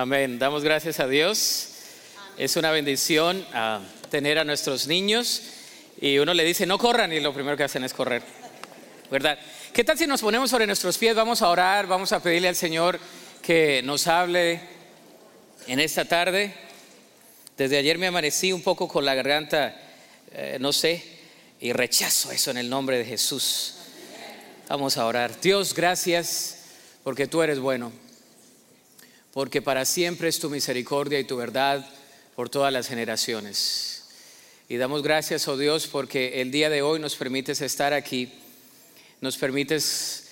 Amén. Damos gracias a Dios. Es una bendición ah, tener a nuestros niños y uno le dice, no corran y lo primero que hacen es correr. ¿Verdad? ¿Qué tal si nos ponemos sobre nuestros pies? Vamos a orar, vamos a pedirle al Señor que nos hable en esta tarde. Desde ayer me amanecí un poco con la garganta, eh, no sé, y rechazo eso en el nombre de Jesús. Vamos a orar. Dios, gracias porque tú eres bueno porque para siempre es tu misericordia y tu verdad por todas las generaciones. Y damos gracias, oh Dios, porque el día de hoy nos permites estar aquí, nos permites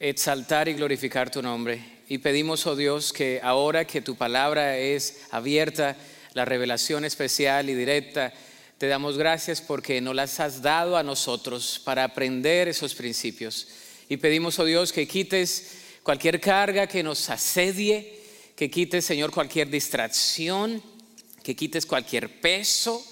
exaltar y glorificar tu nombre. Y pedimos, oh Dios, que ahora que tu palabra es abierta, la revelación especial y directa, te damos gracias porque nos las has dado a nosotros para aprender esos principios. Y pedimos, oh Dios, que quites cualquier carga que nos asedie, que quites, Señor, cualquier distracción, que quites cualquier peso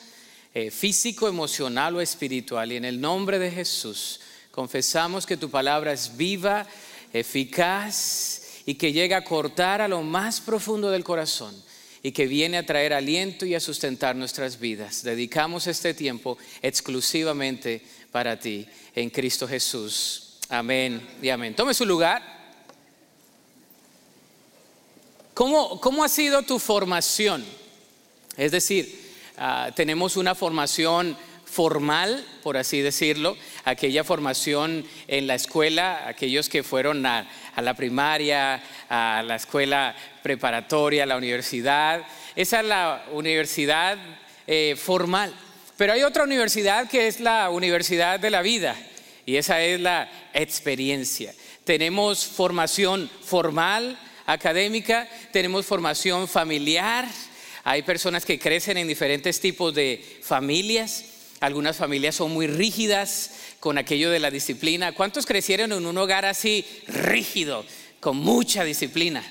eh, físico, emocional o espiritual. Y en el nombre de Jesús confesamos que tu palabra es viva, eficaz y que llega a cortar a lo más profundo del corazón y que viene a traer aliento y a sustentar nuestras vidas. Dedicamos este tiempo exclusivamente para ti en Cristo Jesús. Amén y amén. Tome su lugar. ¿Cómo, ha sido tu formación? Es decir, ah, tenemos una formación formal, por así decirlo, aquella formación en la escuela, aquellos que fueron a, la primaria, a la escuela preparatoria, a la universidad. Esa es la universidad eh, formal. Pero hay otra universidad que es la universidad de la vida y esa es la experiencia. Tenemos formación formal, académica, tenemos formación familiar, hay personas que crecen en diferentes tipos de familias, algunas familias son muy rígidas con aquello de la disciplina. ¿Cuántos crecieron en un hogar así rígido, con mucha disciplina?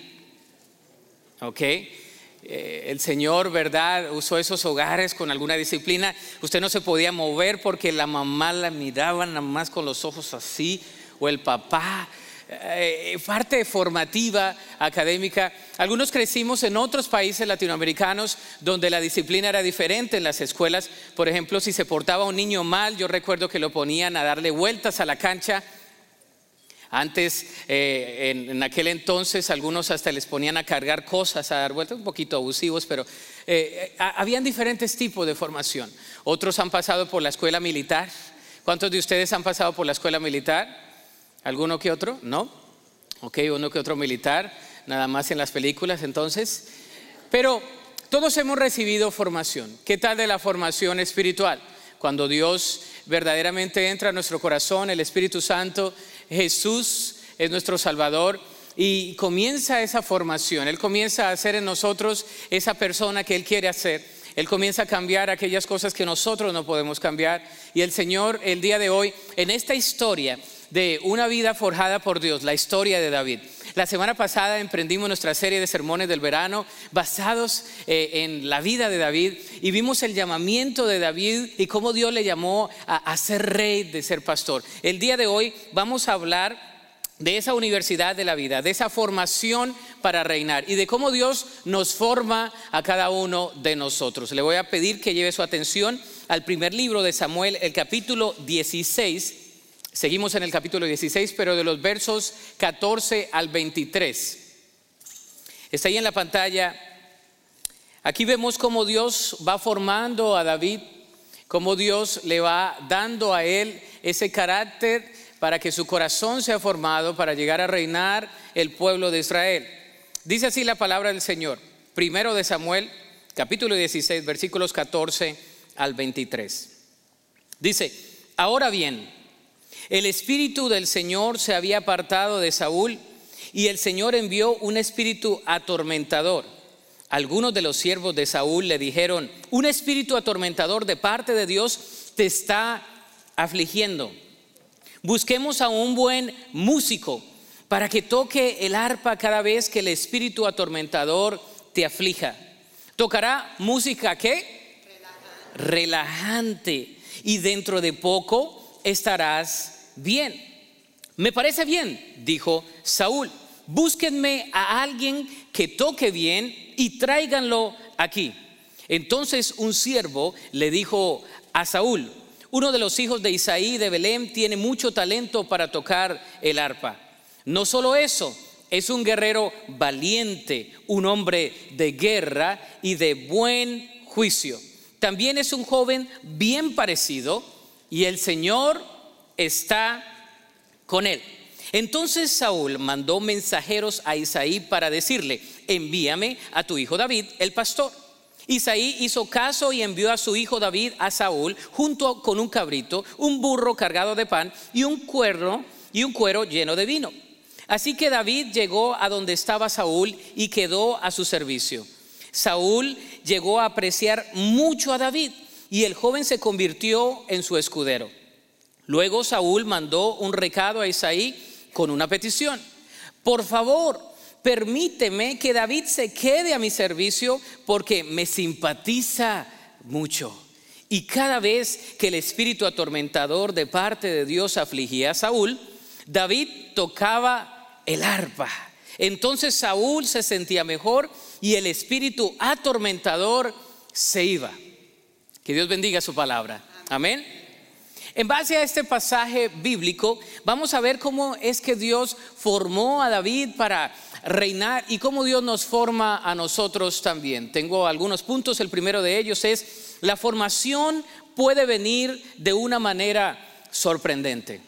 ¿Ok? Eh, el Señor, ¿verdad? Usó esos hogares con alguna disciplina. Usted no se podía mover porque la mamá la miraba nada más con los ojos así, o el papá eh, parte formativa académica. Algunos crecimos en otros países latinoamericanos donde la disciplina era diferente en las escuelas. Por ejemplo, si se portaba un niño mal, yo recuerdo que lo ponían a darle vueltas a la cancha. Antes, eh, en, aquel entonces, algunos hasta les ponían a cargar cosas, a dar vueltas, un poquito abusivos, pero eh, habían diferentes tipos de formación. Otros han pasado por la escuela militar. ¿Cuántos de ustedes han pasado por la escuela militar? ¿Alguno que otro? ¿No? Ok, uno que otro militar, nada más en las películas entonces. Pero todos hemos recibido formación. ¿Qué tal de la formación espiritual? Cuando Dios verdaderamente entra a nuestro corazón, el Espíritu Santo, Jesús es nuestro Salvador y comienza esa formación. Él comienza a hacer en nosotros esa persona que Él quiere hacer. Él comienza a cambiar aquellas cosas que nosotros no podemos cambiar. Y el Señor, el día de hoy, en esta historia, de una vida forjada por Dios, la historia de David. La semana pasada emprendimos nuestra serie de sermones del verano basados eh, en la vida de David y vimos el llamamiento de David y cómo Dios le llamó a, ser rey, de ser pastor. El día de hoy vamos a hablar de esa universidad de la vida, de esa formación para reinar y de cómo Dios nos forma a cada uno de nosotros. Le voy a pedir que lleve su atención al primer libro de Samuel, el capítulo 16 Seguimos en el capítulo 16, pero de los versos 14 al 23. Está ahí en la pantalla. Aquí vemos cómo Dios va formando a David, cómo Dios le va dando a él ese carácter para que su corazón sea formado para llegar a reinar el pueblo de Israel. Dice así la palabra del Señor. Primero de Samuel, capítulo 16, versículos 14 al 23. Dice, ahora bien, el espíritu del Señor se había apartado de Saúl y el Señor envió un espíritu atormentador. Algunos de los siervos de Saúl le dijeron, un espíritu atormentador de parte de Dios te está afligiendo. Busquemos a un buen músico para que toque el arpa cada vez que el espíritu atormentador te aflija. ¿Tocará música qué? Relajante. Y dentro de poco estarás bien. Me parece bien, dijo Saúl. Búsquenme a alguien que toque bien y tráiganlo aquí. Entonces un siervo le dijo a Saúl, uno de los hijos de Isaí de Belén tiene mucho talento para tocar el arpa. No solo eso, es un guerrero valiente, un hombre de guerra y de buen juicio. También es un joven bien parecido y el Señor está con él. Entonces Saúl mandó mensajeros a Isaí para decirle, envíame a tu hijo David, el pastor. Isaí hizo caso y envió a su hijo David a Saúl junto con un cabrito, un burro cargado de pan y un cuero y un cuero lleno de vino. Así que David llegó a donde estaba Saúl y quedó a su servicio. Saúl llegó a apreciar mucho a David y el joven se convirtió en su escudero. Luego Saúl mandó un recado a Isaí con una petición. Por favor, permíteme que David se quede a mi servicio porque me simpatiza mucho. Y cada vez que el espíritu atormentador de parte de Dios afligía a Saúl, David tocaba el arpa. Entonces Saúl se sentía mejor y el espíritu atormentador se iba. Que Dios bendiga su palabra. Amén. En base a este pasaje bíblico, vamos a ver cómo es que Dios formó a David para reinar y cómo Dios nos forma a nosotros también. Tengo algunos puntos, el primero de ellos es, la formación puede venir de una manera sorprendente.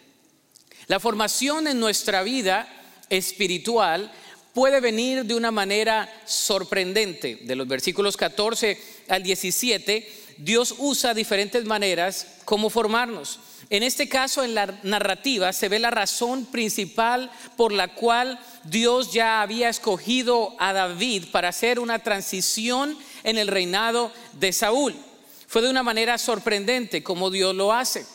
La formación en nuestra vida espiritual puede venir de una manera sorprendente. De los versículos 14 al 17 Dios usa diferentes maneras como formarnos. En este caso, en la narrativa, se ve la razón principal por la cual Dios ya había escogido a David para hacer una transición en el reinado de Saúl. Fue de una manera sorprendente como Dios lo hace.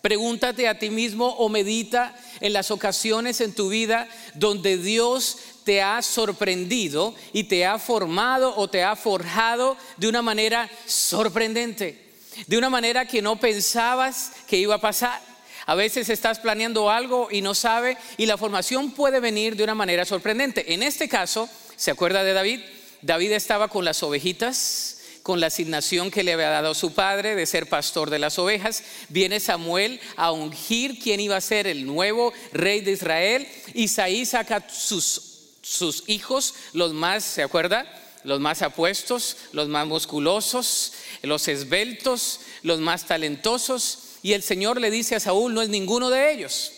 Pregúntate a ti mismo o medita en las ocasiones en tu vida donde Dios te ha sorprendido y te ha formado o te ha forjado de una manera sorprendente, de una manera que no pensabas que iba a pasar. A veces estás planeando algo y no sabe y la formación puede venir de una manera sorprendente. En este caso, ¿se acuerda de David? David estaba con las ovejitas, con la asignación que le había dado su padre de ser pastor de las ovejas. Viene Samuel a ungir quién iba a ser el nuevo rey de Israel. Isaí saca sus sus hijos, los más, ¿se acuerda? Los más apuestos, los más musculosos, los esbeltos, los más talentosos. Y el Señor le dice a Saúl, no es ninguno de ellos.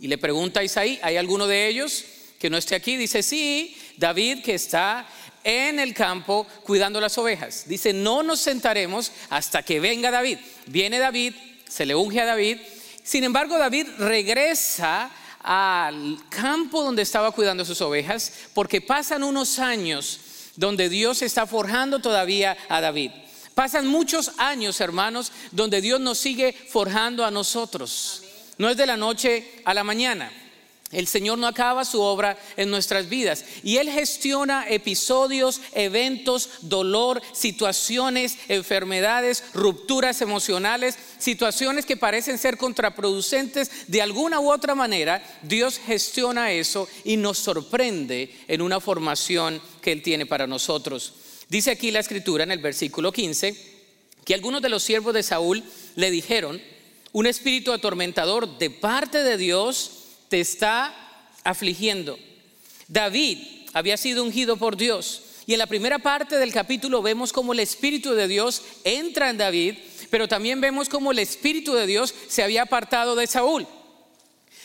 Y le pregunta a Isaí, ¿hay alguno de ellos que no esté aquí? Dice, sí, David que está en el campo cuidando las ovejas. Dice, no nos sentaremos hasta que venga David. Viene David, se le unge a David. Sin embargo, David regresa al campo donde estaba cuidando sus ovejas, porque pasan unos años donde Dios está forjando todavía a David. Pasan muchos años, hermanos, donde Dios nos sigue forjando a nosotros. No es de la noche a la mañana. El Señor no acaba su obra en nuestras vidas y Él gestiona episodios, eventos, dolor, situaciones, enfermedades, rupturas emocionales, situaciones que parecen ser contraproducentes. De alguna u otra manera, Dios gestiona eso y nos sorprende en una formación que Él tiene para nosotros. Dice aquí la escritura en el versículo 15 que algunos de los siervos de Saúl le dijeron, un espíritu atormentador de parte de Dios, te está afligiendo. David había sido ungido por Dios. Y en la primera parte del capítulo vemos cómo el Espíritu de Dios entra en David, pero también vemos cómo el Espíritu de Dios se había apartado de Saúl.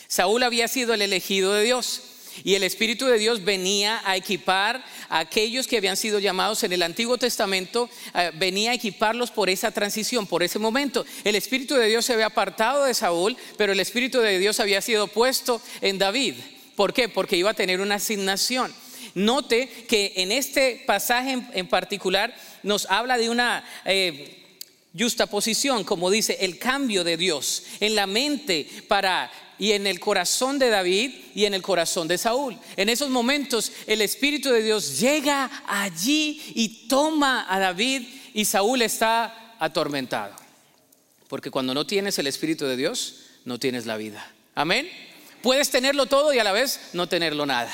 Saúl había sido el elegido de Dios. Y el Espíritu de Dios venía a equipar a aquellos que habían sido llamados en el Antiguo Testamento, eh, venía a equiparlos por esa transición, por ese momento. El Espíritu de Dios se había apartado de Saúl, pero el Espíritu de Dios había sido puesto en David. ¿Por qué? Porque iba a tener una asignación. Note que en este pasaje en, particular nos habla de una... Eh, justa posición, como dice, el cambio de Dios en la mente para y en el corazón de David y en el corazón de Saúl. En esos momentos el Espíritu de Dios llega allí y toma a David y Saúl está atormentado. Porque cuando no tienes el Espíritu de Dios, no tienes la vida. Amén. Puedes tenerlo todo y a la vez no tenerlo nada.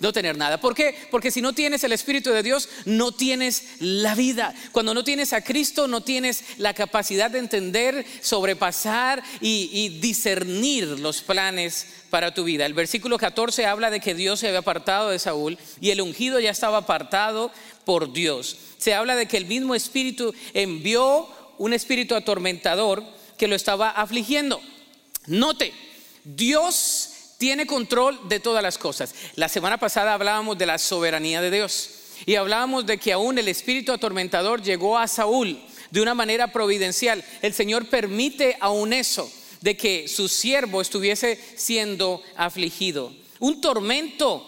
No tener nada. ¿Por qué? Porque si no tienes el Espíritu de Dios, no tienes la vida. Cuando no tienes a Cristo, no tienes la capacidad de entender, sobrepasar y, discernir los planes para tu vida. El versículo 14 habla de que Dios se había apartado de Saúl y el ungido ya estaba apartado por Dios. Se habla de que el mismo Espíritu envió un espíritu atormentador que lo estaba afligiendo. Note, Dios tiene control de todas las cosas. La semana pasada hablábamos de la soberanía de Dios y hablábamos de que aún el espíritu atormentador llegó a Saúl de una manera providencial. El Señor permite aún eso, de que su siervo estuviese siendo afligido. Un tormento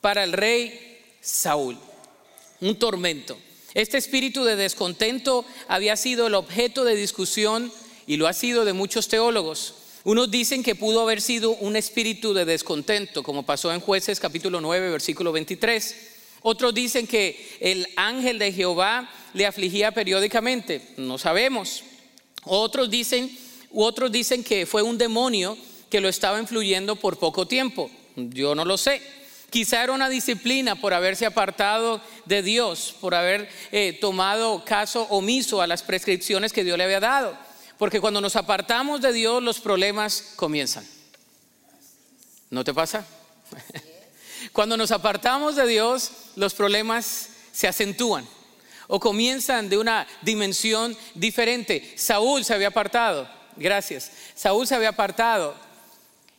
para el rey Saúl. Un tormento. Este espíritu de descontento había sido el objeto de discusión y lo ha sido de muchos teólogos. Unos dicen que pudo haber sido un espíritu de descontento, como pasó en jueces capítulo 9, versículo 23. Otros dicen que el ángel de Jehová le afligía periódicamente, no sabemos. Otros dicen, otros dicen que fue un demonio que lo estaba influyendo por poco tiempo. Yo no lo sé. Quizá era una disciplina por haberse apartado de Dios, por haber eh, tomado caso omiso a las prescripciones que Dios le había dado. Porque cuando nos apartamos de Dios, los problemas comienzan. ¿No te pasa? Cuando nos apartamos de Dios, los problemas se acentúan o comienzan de una dimensión diferente. Saúl se había apartado, gracias. Saúl se había apartado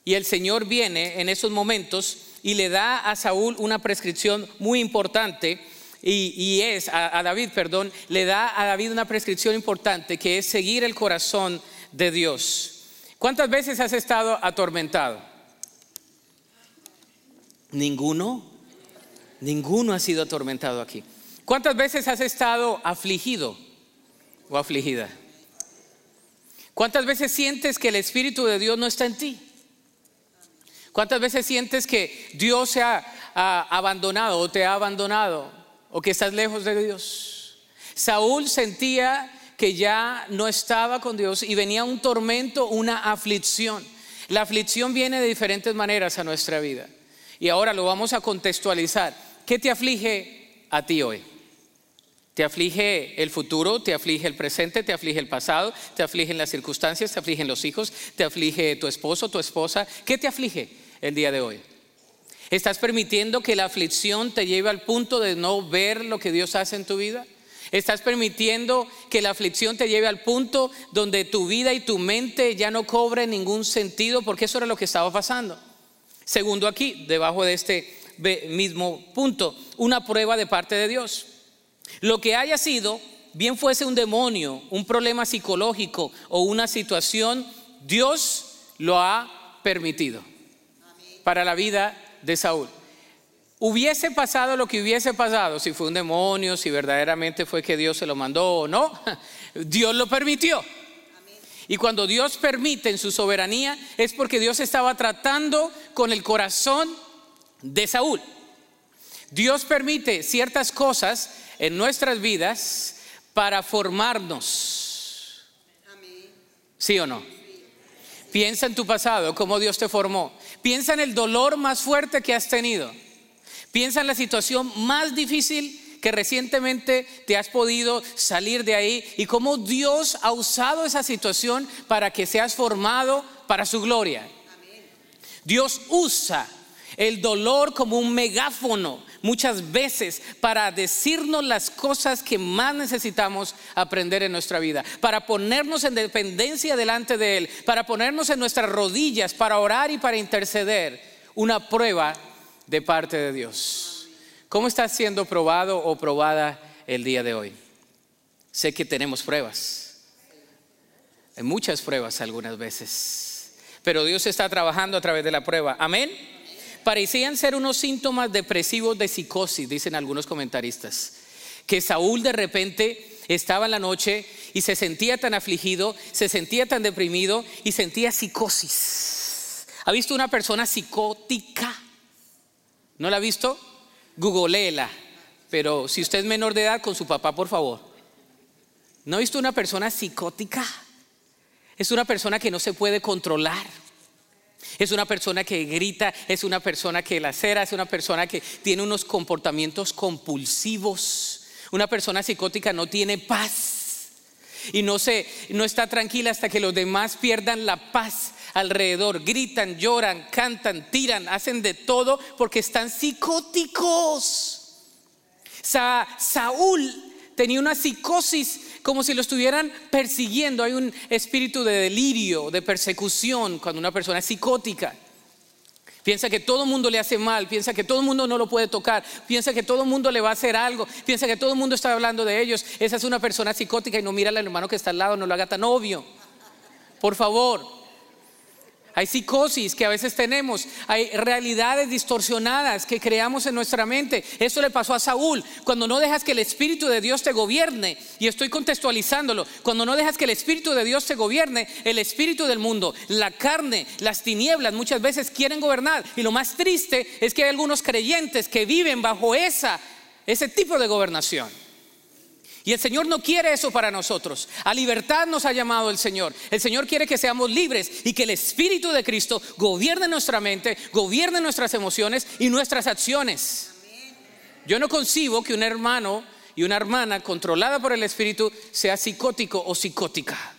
y el Señor viene en esos momentos y le da a Saúl una prescripción muy importante y, es, a, David, perdón, le da a David una prescripción importante que es seguir el corazón de Dios. ¿Cuántas veces has estado atormentado? Ninguno. Ninguno ha sido atormentado aquí. ¿Cuántas veces has estado afligido o afligida? ¿Cuántas veces sientes que el Espíritu de Dios no está en ti? ¿Cuántas veces sientes que Dios se ha abandonado o te ha abandonado? O que estás lejos de Dios. Saúl sentía que ya no estaba con Dios y venía un tormento, una aflicción. La aflicción viene de diferentes maneras a nuestra vida. Y ahora lo vamos a contextualizar. ¿Qué te aflige a ti hoy? ¿Te aflige el futuro? ¿Te aflige el presente? ¿Te aflige el pasado? ¿Te afligen las circunstancias? ¿Te afligen los hijos? ¿Te aflige tu esposo, tu esposa? ¿Qué te aflige el día de hoy? ¿Estás permitiendo que la aflicción te lleve al punto de no ver lo que Dios hace en tu vida? ¿Estás permitiendo que la aflicción te lleve al punto donde tu vida y tu mente ya no cobre ningún sentido? Porque eso era lo que estaba pasando. Segundo aquí, debajo de este mismo punto, una prueba de parte de Dios. Lo que haya sido, bien fuese un demonio, un problema psicológico o una situación, Dios lo ha permitido para la vida de Saúl. Hubiese pasado lo que hubiese pasado, si fue un demonio, si verdaderamente fue que Dios se lo mandó o no, Dios lo permitió. Y cuando Dios permite en su soberanía es porque Dios estaba tratando con el corazón de Saúl. Dios permite ciertas cosas en nuestras vidas para formarnos. ¿Sí o no? Piensa en tu pasado, cómo Dios te formó. Piensa en el dolor más fuerte que has tenido. Piensa en la situación más difícil que recientemente te has podido salir de ahí y cómo Dios ha usado esa situación para que seas formado para su gloria. Dios usa el dolor como un megáfono muchas veces para decirnos las cosas que más necesitamos aprender en nuestra vida, para ponernos en dependencia delante de Él, para ponernos en nuestras rodillas, para orar y para interceder, una prueba de parte de Dios. ¿Cómo estás siendo probado o probada el día de hoy? Sé que tenemos pruebas, muchas pruebas algunas veces, pero Dios está trabajando a través de la prueba. Amén parecían ser unos síntomas depresivos de psicosis, dicen algunos comentaristas. Que Saúl de repente estaba en la noche y se sentía tan afligido, se sentía tan deprimido y sentía psicosis. ¿Ha visto una persona psicótica? ¿No la ha visto? Googleela. Pero si usted es menor de edad, con su papá, por favor. ¿No ha visto una persona psicótica? Es una persona que no se puede controlar Es una persona que grita, es una persona que lacera, es una persona que tiene unos comportamientos compulsivos. Una persona psicótica no tiene paz y no se no está tranquila hasta que los demás pierdan la paz alrededor, gritan, lloran, cantan, tiran, hacen de todo porque están psicóticos. Saúl tenía una psicosis como si lo estuvieran persiguiendo. Hay un espíritu de delirio, de persecución cuando una persona es psicótica. Piensa que todo el mundo le hace mal, piensa que todo el mundo no lo puede tocar, piensa que todo el mundo le va a hacer algo, piensa que todo el mundo está hablando de ellos. Esa es una persona psicótica y no mira al hermano que está al lado, no lo haga tan obvio. Por favor. Hay psicosis que a veces tenemos, hay realidades distorsionadas que creamos en nuestra mente. Eso le pasó a Saúl. Cuando no dejas que el Espíritu de Dios te gobierne, y estoy contextualizándolo, cuando no dejas que el Espíritu de Dios te gobierne, el Espíritu del mundo, la carne, las tinieblas muchas veces quieren gobernar. Y lo más triste es que hay algunos creyentes que viven bajo esa, ese tipo de gobernación. Y el Señor no quiere eso para nosotros. A libertad nos ha llamado el Señor. El Señor quiere que seamos libres y que el Espíritu de Cristo gobierne nuestra mente, gobierne nuestras emociones y nuestras acciones. Yo no concibo que un hermano y una hermana controlada por el Espíritu sea psicótico o psicótica.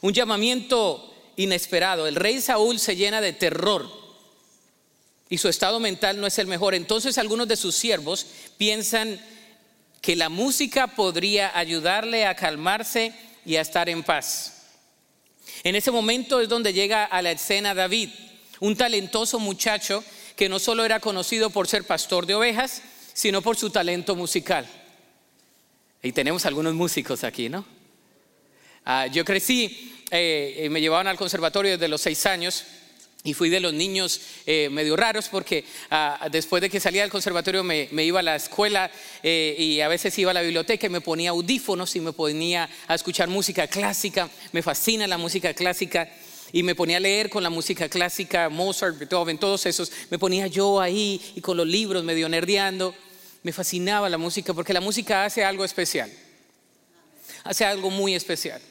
Un llamamiento inesperado. El rey Saúl se llena de terror y su estado mental no es el mejor. Entonces algunos de sus siervos piensan que la música podría ayudarle a calmarse y a estar en paz. En ese momento es donde llega a la escena David, un talentoso muchacho que no solo era conocido por ser pastor de ovejas, sino por su talento musical. Y tenemos algunos músicos aquí, ¿no? Ah, yo crecí, eh, me llevaban al conservatorio desde los seis años y fui de los niños eh, medio raros porque ah, después de que salía del conservatorio me, iba a la escuela eh, y a veces iba a la biblioteca y me ponía audífonos y me ponía a escuchar música clásica. Me fascina la música clásica y me ponía a leer con la música clásica, Mozart, Beethoven, todos esos. Me ponía yo ahí y con los libros medio nerdeando. Me fascinaba la música porque la música hace algo especial. Hace algo muy especial.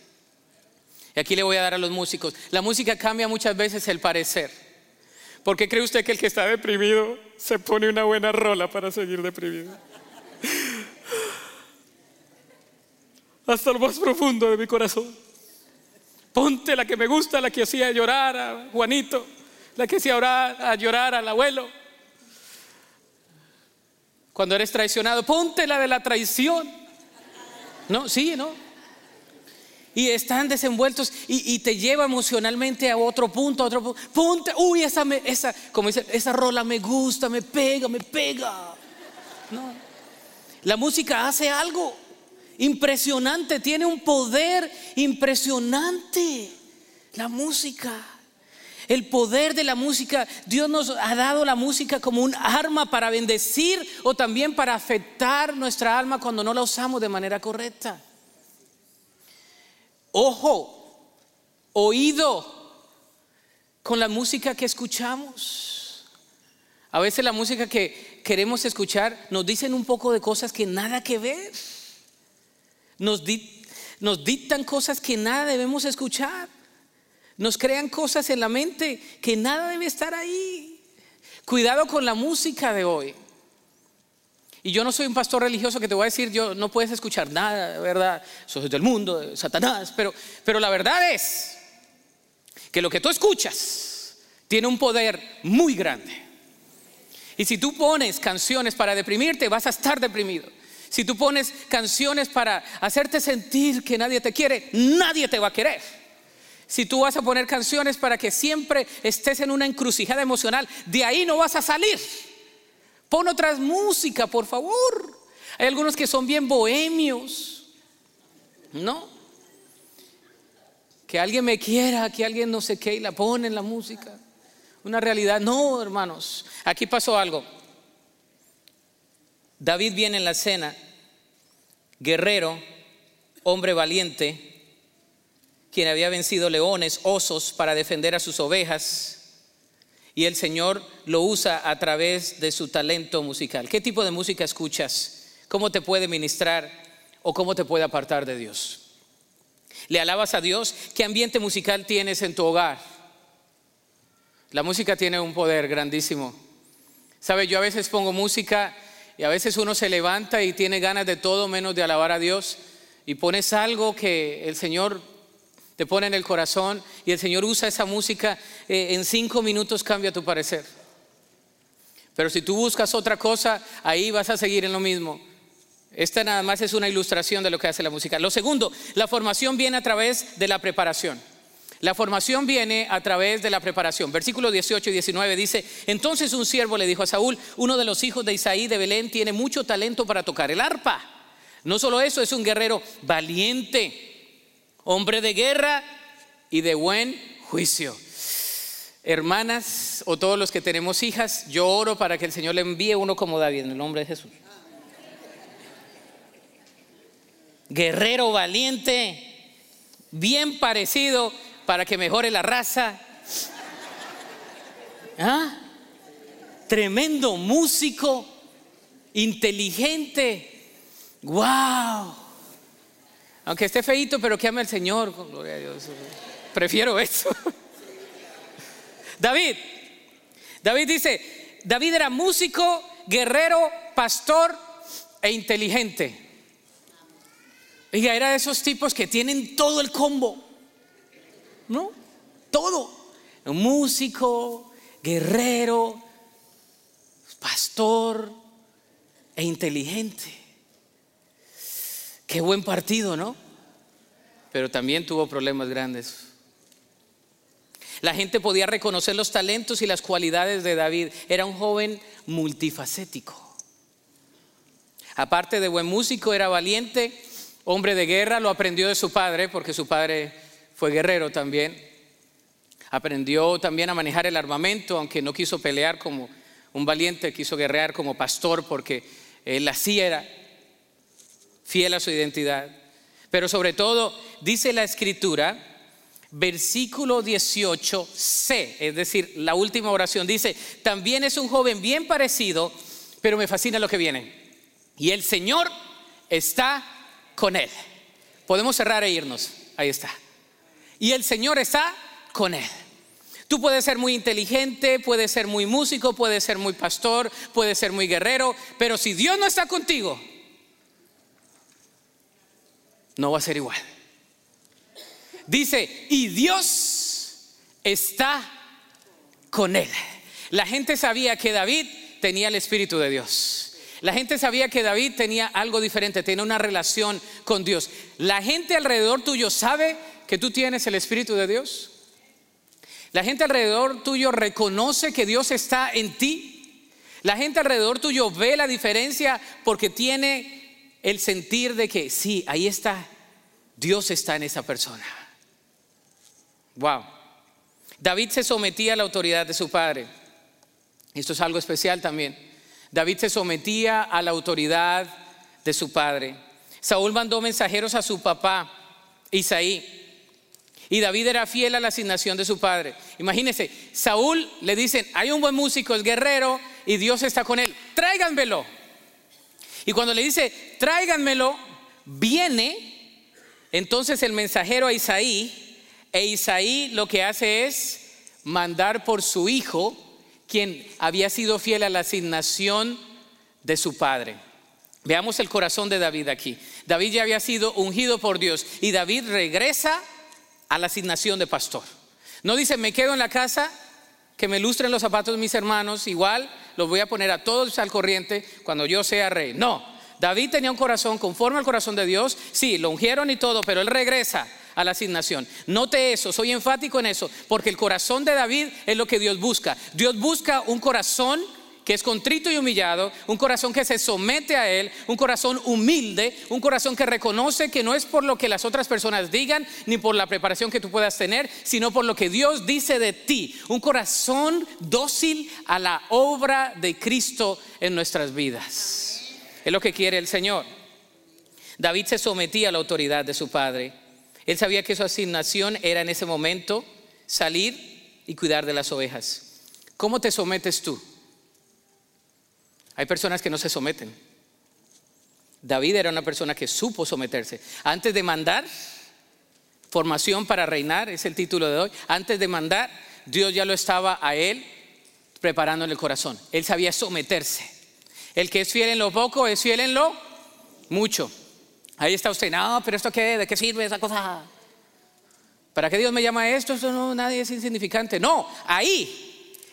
Y aquí le voy a dar a los músicos. La música cambia muchas veces el parecer. ¿Por qué cree usted que el que está deprimido se pone una buena rola para seguir deprimido? Hasta lo más profundo de mi corazón. Ponte la que me gusta, la que hacía llorar a Juanito, la que hacía a llorar al abuelo. Cuando eres traicionado, ponte la de la traición. No, sí, no y están desenvueltos y, te lleva emocionalmente a otro punto, a otro punto. uy, esa, esa, como dice, esa rola me gusta, me pega, me pega. La música hace algo impresionante, tiene un poder impresionante. La música. El poder de la música, Dios nos ha dado la música como un arma para bendecir o también para afectar nuestra alma cuando no la usamos de manera correcta ojo, oído con la música que escuchamos. A veces la música que queremos escuchar nos dicen un poco de cosas que nada que ver. Nos, dictan cosas que nada debemos escuchar. Nos crean cosas en la mente que nada debe estar ahí. Cuidado con la música de hoy. Y yo no soy un pastor religioso que te voy a decir, yo no puedes escuchar nada, ¿verdad? Es del mundo, Satanás. Pero, pero la verdad es que lo que tú escuchas tiene un poder muy grande. Y si tú pones canciones para deprimirte, vas a estar deprimido. Si tú pones canciones para hacerte sentir que nadie te quiere, nadie te va a querer. Si tú vas a poner canciones para que siempre estés en una encrucijada emocional, de ahí no vas a salir. Pon otras música, por favor. Hay algunos que son bien bohemios. ¿No? Que alguien me quiera, que alguien no sé qué y la pone en la música. Una realidad. No, hermanos. Aquí pasó algo. David viene en la escena, guerrero, hombre valiente, quien había vencido leones, osos para defender a sus ovejas y el Señor lo usa a través de su talento musical. ¿Qué tipo de música escuchas? ¿Cómo te puede ministrar o cómo te puede apartar de Dios? ¿Le alabas a Dios? ¿Qué ambiente musical tienes en tu hogar? La música tiene un poder grandísimo. Sabe, yo a veces pongo música y a veces uno se levanta y tiene ganas de todo menos de alabar a Dios y pones algo que el Señor te pone en el corazón y el Señor usa esa música, eh, en cinco minutos cambia tu parecer. Pero si tú buscas otra cosa, ahí vas a seguir en lo mismo. Esta nada más es una ilustración de lo que hace la música. Lo segundo, la formación viene a través de la preparación. La formación viene a través de la preparación. Versículos 18 y 19 dice, entonces un siervo le dijo a Saúl, uno de los hijos de Isaí de Belén tiene mucho talento para tocar el arpa. No solo eso, es un guerrero valiente, hombre de guerra y de buen juicio. Hermanas o todos los que tenemos hijas, yo oro para que el Señor le envíe uno como David en el nombre de Jesús. Guerrero valiente, bien parecido para que mejore la raza. ¿Ah? Tremendo músico, inteligente. ¡Wow! Aunque esté feito, pero que ame al Señor. Gloria a Dios. Prefiero eso. David. David dice, David era músico, guerrero, pastor e inteligente. Oiga, era de esos tipos que tienen todo el combo. ¿no? Todo. Músico, guerrero, pastor e inteligente. Qué buen partido, ¿no? Pero también tuvo problemas grandes. La gente podía reconocer los talentos y las cualidades de David. Era un joven multifacético. Aparte de buen músico, era valiente, hombre de guerra, lo aprendió de su padre, porque su padre fue guerrero también. Aprendió también a manejar el armamento, aunque no quiso pelear como un valiente, quiso guerrear como pastor porque él así era, fiel a su identidad. Pero sobre todo, dice la escritura, versículo 18c, es decir, la última oración, dice, también es un joven bien parecido, pero me fascina lo que viene. Y el Señor está con él. Podemos cerrar e irnos. Ahí está y el Señor está con él. Tú puedes ser muy inteligente, puedes ser muy músico, puedes ser muy pastor, puedes ser muy guerrero, pero si Dios no está contigo, no va a ser igual. Dice, y Dios está con él. La gente sabía que David tenía el Espíritu de Dios. La gente sabía que David tenía algo diferente, tenía una relación con Dios. La gente alrededor tuyo sabe que tú tienes el Espíritu de Dios? La gente alrededor tuyo reconoce que Dios está en ti. La gente alrededor tuyo ve la diferencia porque tiene el sentir de que sí, ahí está, Dios está en esa persona. Wow. David se sometía a la autoridad de su padre. Esto es algo especial también. David se sometía a la autoridad de su padre. Saúl mandó mensajeros a su papá, Isaí, y David era fiel a la asignación de su padre. Imagínense, Saúl le dicen, hay un buen músico, es guerrero, y Dios está con él, tráiganmelo. Y cuando le dice, tráiganmelo, viene entonces el mensajero a Isaí, e Isaí lo que hace es mandar por su hijo, quien había sido fiel a la asignación de su padre. Veamos el corazón de David aquí. David ya había sido ungido por Dios y David regresa a la asignación de pastor. No dice, me quedo en la casa, que me lustren los zapatos de mis hermanos, igual los voy a poner a todos al corriente cuando yo sea rey. No, David tenía un corazón conforme al corazón de Dios, sí, lo ungieron y todo, pero él regresa a la asignación. Note eso, soy enfático en eso, porque el corazón de David es lo que Dios busca. Dios busca un corazón que es contrito y humillado, un corazón que se somete a Él, un corazón humilde, un corazón que reconoce que no es por lo que las otras personas digan, ni por la preparación que tú puedas tener, sino por lo que Dios dice de ti, un corazón dócil a la obra de Cristo en nuestras vidas. Es lo que quiere el Señor. David se sometía a la autoridad de su padre. Él sabía que su asignación era en ese momento salir y cuidar de las ovejas. ¿Cómo te sometes tú? Hay personas que no se someten. David era una persona que supo someterse. Antes de mandar, formación para reinar, es el título de hoy, antes de mandar, Dios ya lo estaba a él preparando en el corazón. Él sabía someterse. El que es fiel en lo poco es fiel en lo mucho. Ahí está usted, no, pero esto qué, ¿de qué sirve esa cosa? ¿Para qué Dios me llama esto? Esto no, nadie es insignificante. No, ahí,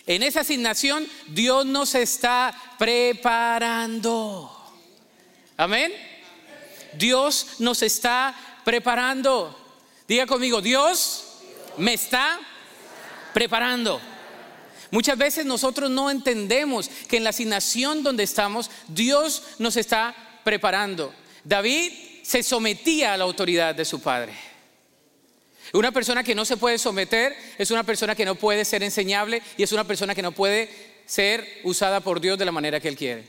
en esa asignación, Dios nos está preparando. Amén. Dios nos está preparando. Diga conmigo, Dios me está preparando. Muchas veces nosotros no entendemos que en la asignación donde estamos, Dios nos está preparando. David se sometía a la autoridad de su padre. Una persona que no se puede someter es una persona que no puede ser enseñable y es una persona que no puede ser usada por Dios de la manera que Él quiere.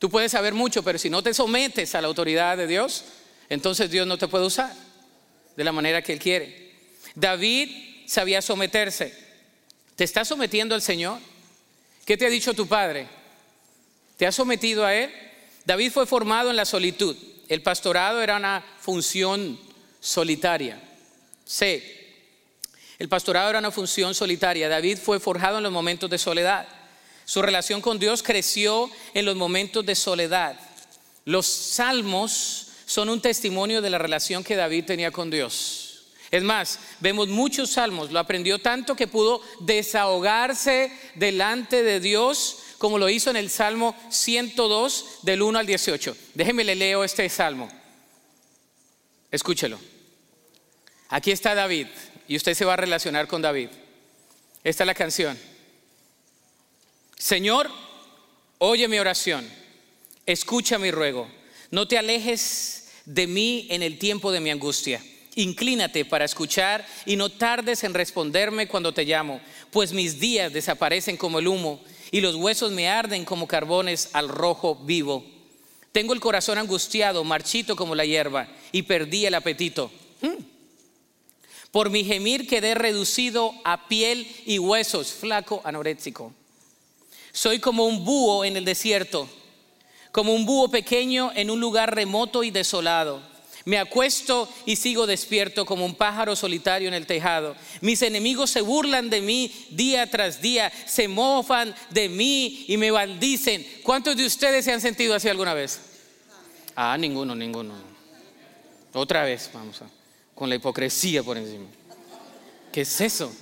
Tú puedes saber mucho, pero si no te sometes a la autoridad de Dios, entonces Dios no te puede usar de la manera que Él quiere. David sabía someterse. ¿Te estás sometiendo al Señor? ¿Qué te ha dicho tu padre? ¿Te has sometido a Él? David fue formado en la solitud. El pastorado era una función solitaria. C. El pastorado era una función solitaria. David fue forjado en los momentos de soledad. Su relación con Dios creció en los momentos de soledad. Los salmos son un testimonio de la relación que David tenía con Dios. Es más, vemos muchos salmos, lo aprendió tanto que pudo desahogarse delante de Dios como lo hizo en el Salmo 102 del 1 al 18. Déjeme le leo este salmo. Escúchelo. Aquí está David y usted se va a relacionar con David. Esta es la canción. Señor, oye mi oración, escucha mi ruego, no te alejes de mí en el tiempo de mi angustia. Inclínate para escuchar y no tardes en responderme cuando te llamo, pues mis días desaparecen como el humo y los huesos me arden como carbones al rojo vivo. Tengo el corazón angustiado, marchito como la hierba, y perdí el apetito. Mm. Por mi gemir quedé reducido a piel y huesos, flaco, anoréxico. Soy como un búho en el desierto, como un búho pequeño en un lugar remoto y desolado. Me acuesto y sigo despierto como un pájaro solitario en el tejado. Mis enemigos se burlan de mí día tras día, se mofan de mí y me maldicen. ¿Cuántos de ustedes se han sentido así alguna vez? Ah, ninguno, ninguno. Otra vez, vamos a, con la hipocresía por encima. ¿Qué es eso?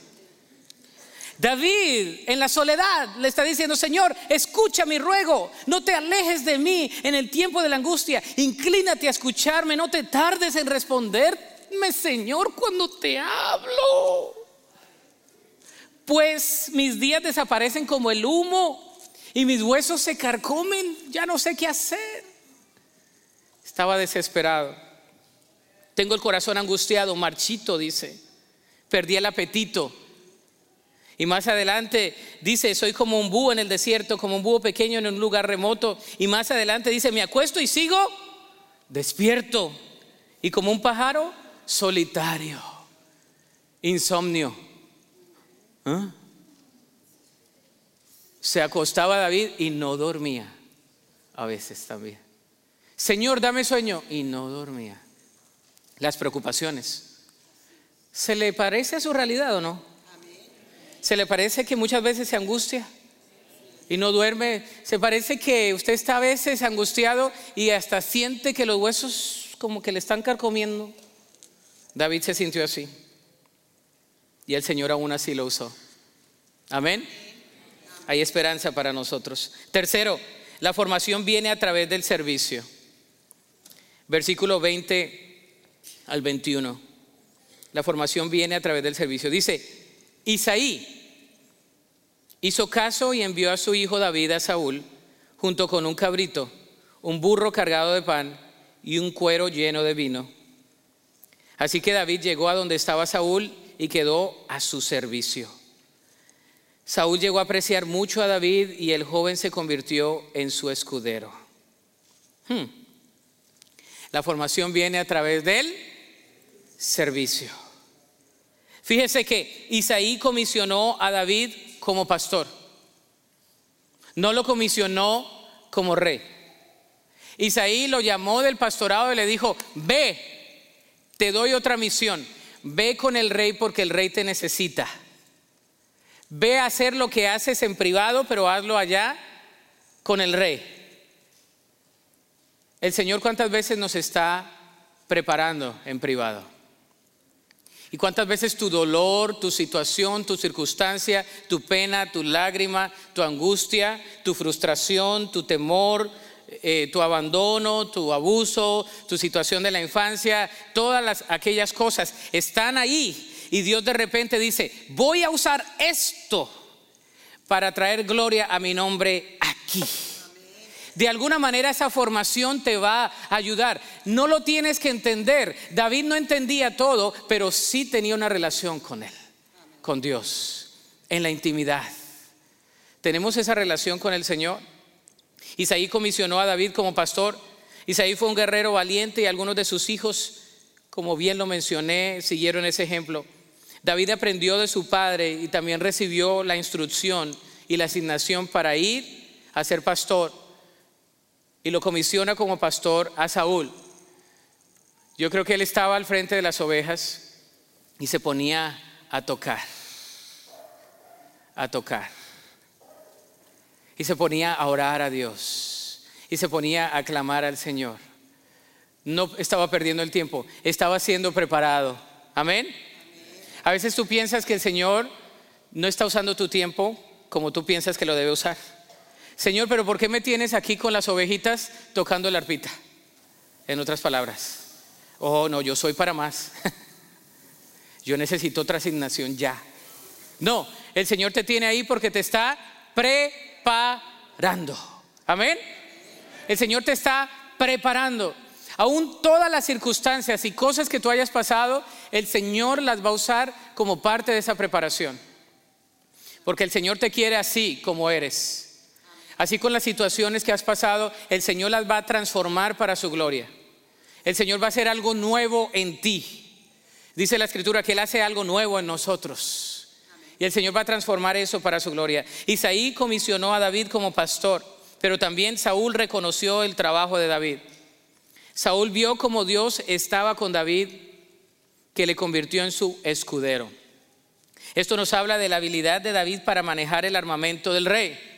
David en la soledad le está diciendo, Señor, escucha mi ruego, no te alejes de mí en el tiempo de la angustia, inclínate a escucharme, no te tardes en responderme, Señor, cuando te hablo. Pues mis días desaparecen como el humo y mis huesos se carcomen, ya no sé qué hacer. Estaba desesperado. Tengo el corazón angustiado, marchito, dice. Perdí el apetito y más adelante dice, soy como un búho en el desierto, como un búho pequeño en un lugar remoto. Y más adelante dice, me acuesto y sigo despierto. Y como un pájaro solitario, insomnio. ¿Ah? Se acostaba David y no dormía. A veces también. Señor, dame sueño. Y no dormía. Las preocupaciones. ¿Se le parece a su realidad o no? ¿Se le parece que muchas veces se angustia y no duerme? ¿Se parece que usted está a veces angustiado y hasta siente que los huesos como que le están carcomiendo? David se sintió así. Y el Señor aún así lo usó. Amén. Hay esperanza para nosotros. Tercero, la formación viene a través del servicio. Versículo 20 al 21. La formación viene a través del servicio. Dice, Isaí hizo caso y envió a su hijo David a Saúl junto con un cabrito, un burro cargado de pan y un cuero lleno de vino. Así que David llegó a donde estaba Saúl y quedó a su servicio. Saúl llegó a apreciar mucho a David y el joven se convirtió en su escudero. Hmm. La formación viene a través del servicio. Fíjese que Isaí comisionó a David como pastor. No lo comisionó como rey. Isaí lo llamó del pastorado y le dijo, ve, te doy otra misión. Ve con el rey porque el rey te necesita. Ve a hacer lo que haces en privado, pero hazlo allá con el rey. El Señor cuántas veces nos está preparando en privado. Y cuántas veces tu dolor, tu situación, tu circunstancia, tu pena, tu lágrima, tu angustia, tu frustración, tu temor, eh, tu abandono, tu abuso, tu situación de la infancia, todas las, aquellas cosas están ahí. Y Dios de repente dice, voy a usar esto para traer gloria a mi nombre aquí. De alguna manera esa formación te va a ayudar. No lo tienes que entender. David no entendía todo, pero sí tenía una relación con él, con Dios, en la intimidad. ¿Tenemos esa relación con el Señor? Isaí comisionó a David como pastor. Isaí fue un guerrero valiente y algunos de sus hijos, como bien lo mencioné, siguieron ese ejemplo. David aprendió de su padre y también recibió la instrucción y la asignación para ir a ser pastor y lo comisiona como pastor a Saúl. Yo creo que él estaba al frente de las ovejas y se ponía a tocar, a tocar. Y se ponía a orar a Dios y se ponía a clamar al Señor. No estaba perdiendo el tiempo, estaba siendo preparado. Amén. A veces tú piensas que el Señor no está usando tu tiempo como tú piensas que lo debe usar. Señor, pero ¿por qué me tienes aquí con las ovejitas tocando la arpita? En otras palabras, oh no, yo soy para más. yo necesito otra asignación ya. No, el Señor te tiene ahí porque te está preparando. Amén. El Señor te está preparando. Aún todas las circunstancias y cosas que tú hayas pasado, el Señor las va a usar como parte de esa preparación. Porque el Señor te quiere así como eres. Así con las situaciones que has pasado, el Señor las va a transformar para su gloria. El Señor va a hacer algo nuevo en ti. Dice la escritura que Él hace algo nuevo en nosotros. Y el Señor va a transformar eso para su gloria. Isaí comisionó a David como pastor, pero también Saúl reconoció el trabajo de David. Saúl vio como Dios estaba con David, que le convirtió en su escudero. Esto nos habla de la habilidad de David para manejar el armamento del rey.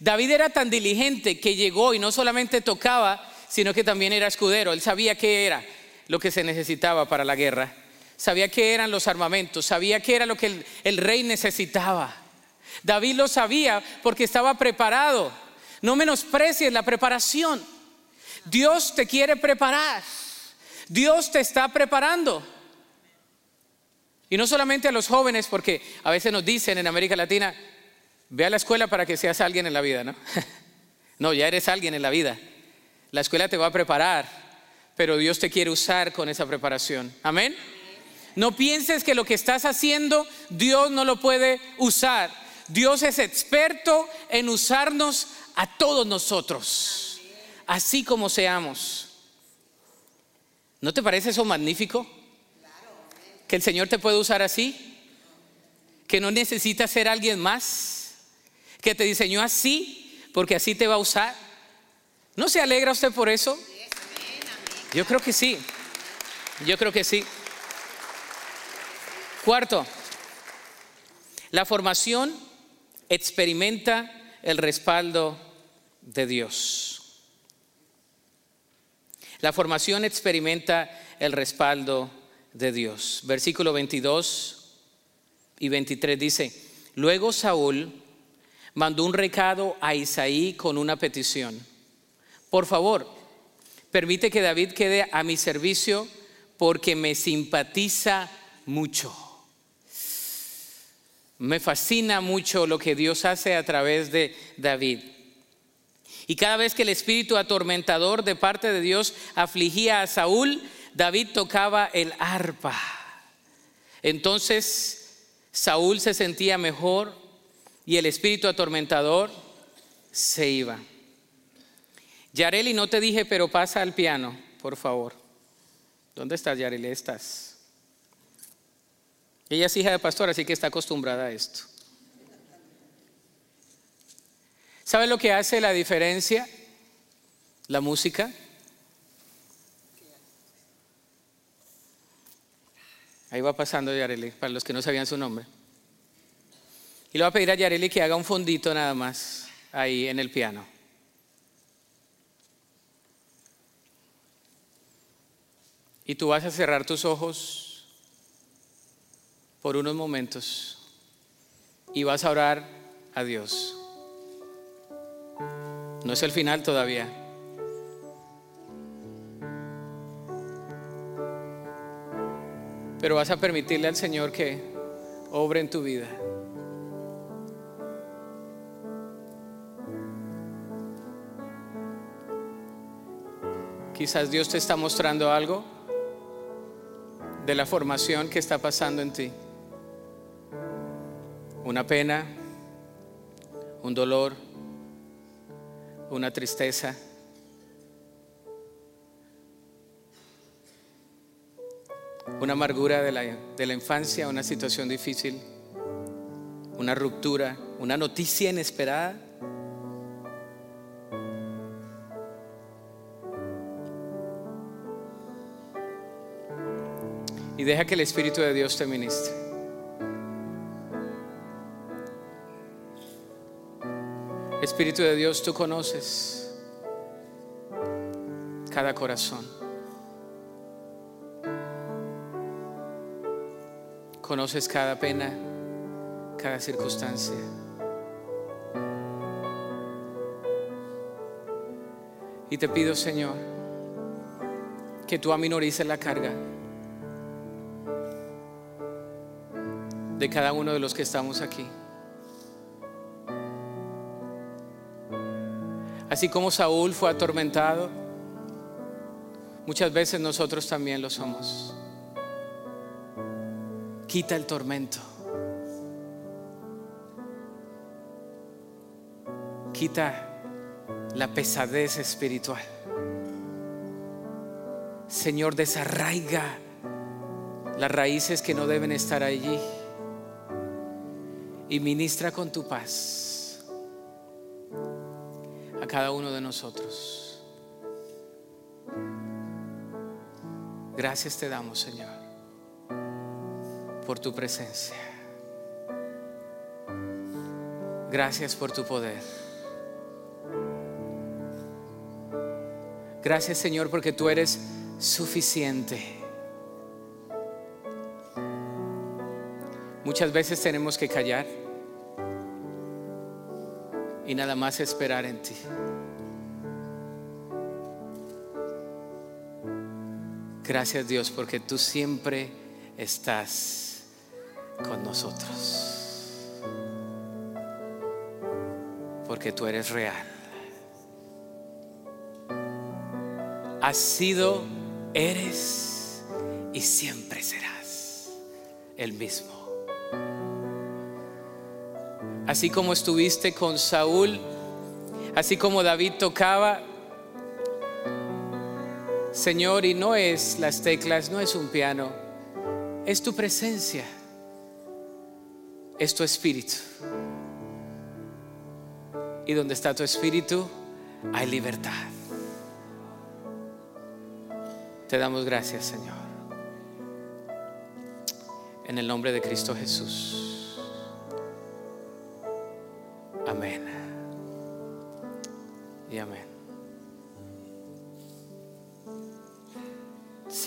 David era tan diligente que llegó y no solamente tocaba, sino que también era escudero. Él sabía qué era lo que se necesitaba para la guerra. Sabía qué eran los armamentos, sabía qué era lo que el, rey necesitaba. David lo sabía porque estaba preparado. No menosprecies la preparación. Dios te quiere preparar. Dios te está preparando. Y no solamente a los jóvenes, porque a veces nos dicen en América Latina, Ve a la escuela para que seas alguien en la vida, ¿no? no, ya eres alguien en la vida. La escuela te va a preparar, pero Dios te quiere usar con esa preparación. Amén. No pienses que lo que estás haciendo Dios no lo puede usar. Dios es experto en usarnos a todos nosotros, así como seamos. ¿No te parece eso magnífico? Que el Señor te puede usar así, que no necesitas ser alguien más que te diseñó así, porque así te va a usar. ¿No se alegra usted por eso? Yo creo que sí. Yo creo que sí. Cuarto, la formación experimenta el respaldo de Dios. La formación experimenta el respaldo de Dios. Versículo 22 y 23 dice, luego Saúl mandó un recado a Isaí con una petición. Por favor, permite que David quede a mi servicio porque me simpatiza mucho. Me fascina mucho lo que Dios hace a través de David. Y cada vez que el espíritu atormentador de parte de Dios afligía a Saúl, David tocaba el arpa. Entonces Saúl se sentía mejor y el espíritu atormentador se iba. Yareli, no te dije, pero pasa al piano, por favor. ¿Dónde estás, Yareli? Estás. Ella es hija de pastor, así que está acostumbrada a esto. ¿Sabe lo que hace la diferencia? La música. Ahí va pasando Yareli, para los que no sabían su nombre. Y le voy a pedir a Yareli que haga un fondito nada más ahí en el piano. Y tú vas a cerrar tus ojos por unos momentos y vas a orar a Dios. No es el final todavía. Pero vas a permitirle al Señor que obre en tu vida. Quizás Dios te está mostrando algo de la formación que está pasando en ti. Una pena, un dolor, una tristeza. Una amargura de la, de la infancia, una situación difícil, una ruptura, una noticia inesperada. Y deja que el Espíritu de Dios te ministre. Espíritu de Dios, tú conoces cada corazón. Conoces cada pena, cada circunstancia. Y te pido, Señor, que tú aminorices la carga. De cada uno de los que estamos aquí. Así como Saúl fue atormentado, muchas veces nosotros también lo somos. Quita el tormento. Quita la pesadez espiritual. Señor, desarraiga las raíces que no deben estar allí y ministra con tu paz a cada uno de nosotros. Gracias te damos, Señor, por tu presencia. Gracias por tu poder. Gracias, Señor, porque tú eres suficiente. Muchas veces tenemos que callar y nada más esperar en ti. Gracias Dios porque tú siempre estás con nosotros. Porque tú eres real. Has sido, eres y siempre serás el mismo así como estuviste con Saúl, así como David tocaba, Señor, y no es las teclas, no es un piano, es tu presencia, es tu espíritu. Y donde está tu espíritu, hay libertad. Te damos gracias, Señor. En el nombre de Cristo Jesús.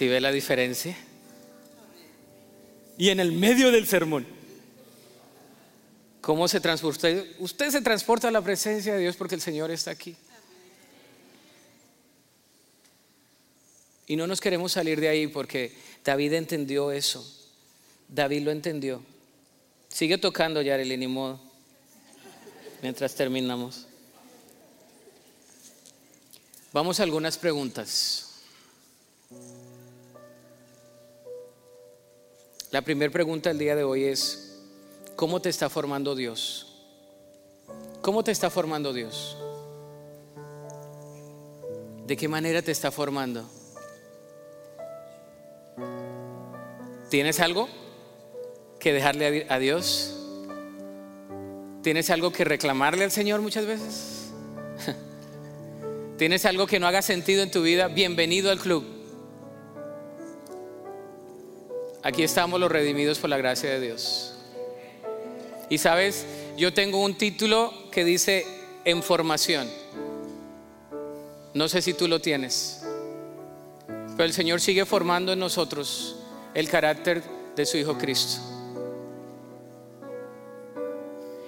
¿Si ve la diferencia? Y en el medio del sermón, ¿cómo se transporta? Usted se transporta a la presencia de Dios porque el Señor está aquí. Y no nos queremos salir de ahí porque David entendió eso. David lo entendió. Sigue tocando, ya ni modo mientras terminamos. Vamos a algunas preguntas. La primera pregunta del día de hoy es, ¿cómo te está formando Dios? ¿Cómo te está formando Dios? ¿De qué manera te está formando? ¿Tienes algo que dejarle a Dios? ¿Tienes algo que reclamarle al Señor muchas veces? ¿Tienes algo que no haga sentido en tu vida? Bienvenido al club. Aquí estamos los redimidos por la gracia de Dios. Y sabes, yo tengo un título que dice en formación. No sé si tú lo tienes, pero el Señor sigue formando en nosotros el carácter de su Hijo Cristo.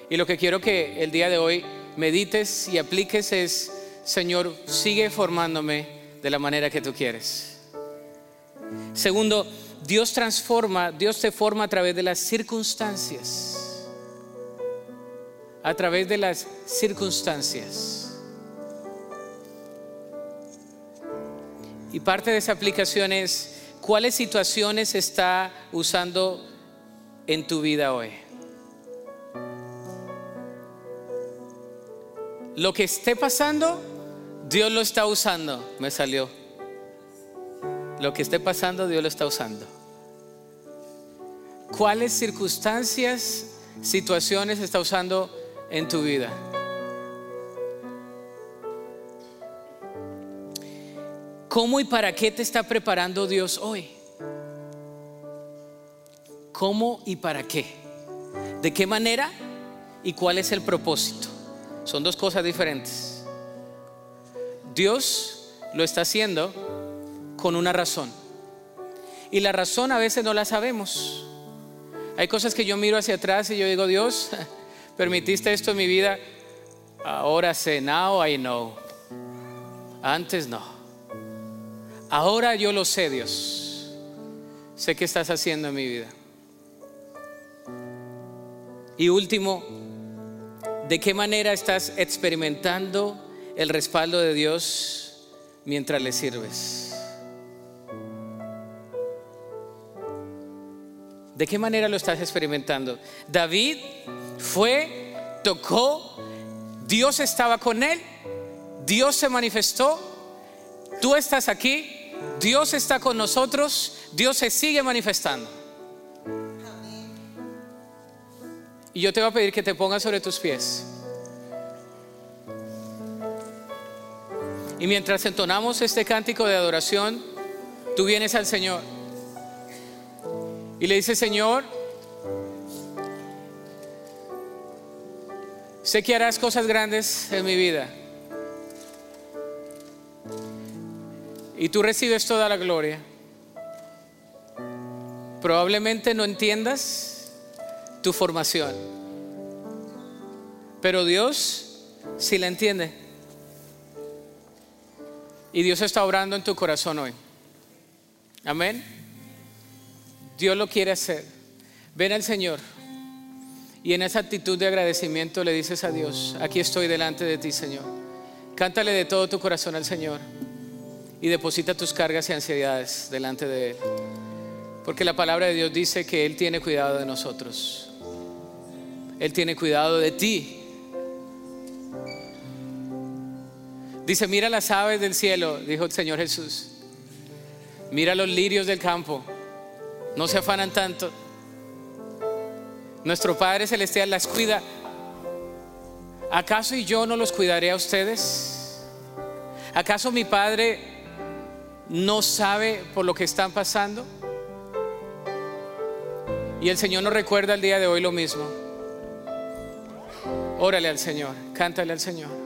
Y lo que quiero que el día de hoy medites y apliques es, Señor, sigue formándome de la manera que tú quieres. Segundo, Dios transforma, Dios te forma a través de las circunstancias. A través de las circunstancias. Y parte de esa aplicación es cuáles situaciones está usando en tu vida hoy. Lo que esté pasando, Dios lo está usando. Me salió. Lo que esté pasando, Dios lo está usando. ¿Cuáles circunstancias, situaciones está usando en tu vida? ¿Cómo y para qué te está preparando Dios hoy? ¿Cómo y para qué? ¿De qué manera? ¿Y cuál es el propósito? Son dos cosas diferentes. Dios lo está haciendo con una razón. Y la razón a veces no la sabemos. Hay cosas que yo miro hacia atrás y yo digo, Dios, permitiste esto en mi vida. Ahora sé, now I know. Antes no. Ahora yo lo sé, Dios. Sé qué estás haciendo en mi vida. Y último, ¿De qué manera estás experimentando el respaldo de Dios mientras le sirves? ¿De qué manera lo estás experimentando? David fue, tocó, Dios estaba con él, Dios se manifestó, tú estás aquí, Dios está con nosotros, Dios se sigue manifestando. Y yo te voy a pedir que te pongas sobre tus pies. Y mientras entonamos este cántico de adoración, tú vienes al Señor y le dices, Señor, sé que harás cosas grandes en mi vida. Y tú recibes toda la gloria. Probablemente no entiendas tu formación. Pero Dios sí la entiende. Y Dios está obrando en tu corazón hoy. Amén. Dios lo quiere hacer. Ven al Señor. Y en esa actitud de agradecimiento le dices a Dios, aquí estoy delante de ti, Señor. Cántale de todo tu corazón al Señor y deposita tus cargas y ansiedades delante de Él. Porque la palabra de Dios dice que Él tiene cuidado de nosotros. Él tiene cuidado de ti. Dice, mira las aves del cielo, dijo el Señor Jesús. Mira los lirios del campo. No se afanan tanto. Nuestro Padre Celestial las cuida. ¿Acaso y yo no los cuidaré a ustedes? ¿Acaso mi Padre no sabe por lo que están pasando? Y el Señor nos recuerda el día de hoy lo mismo. Órale al Señor, cántale al Señor.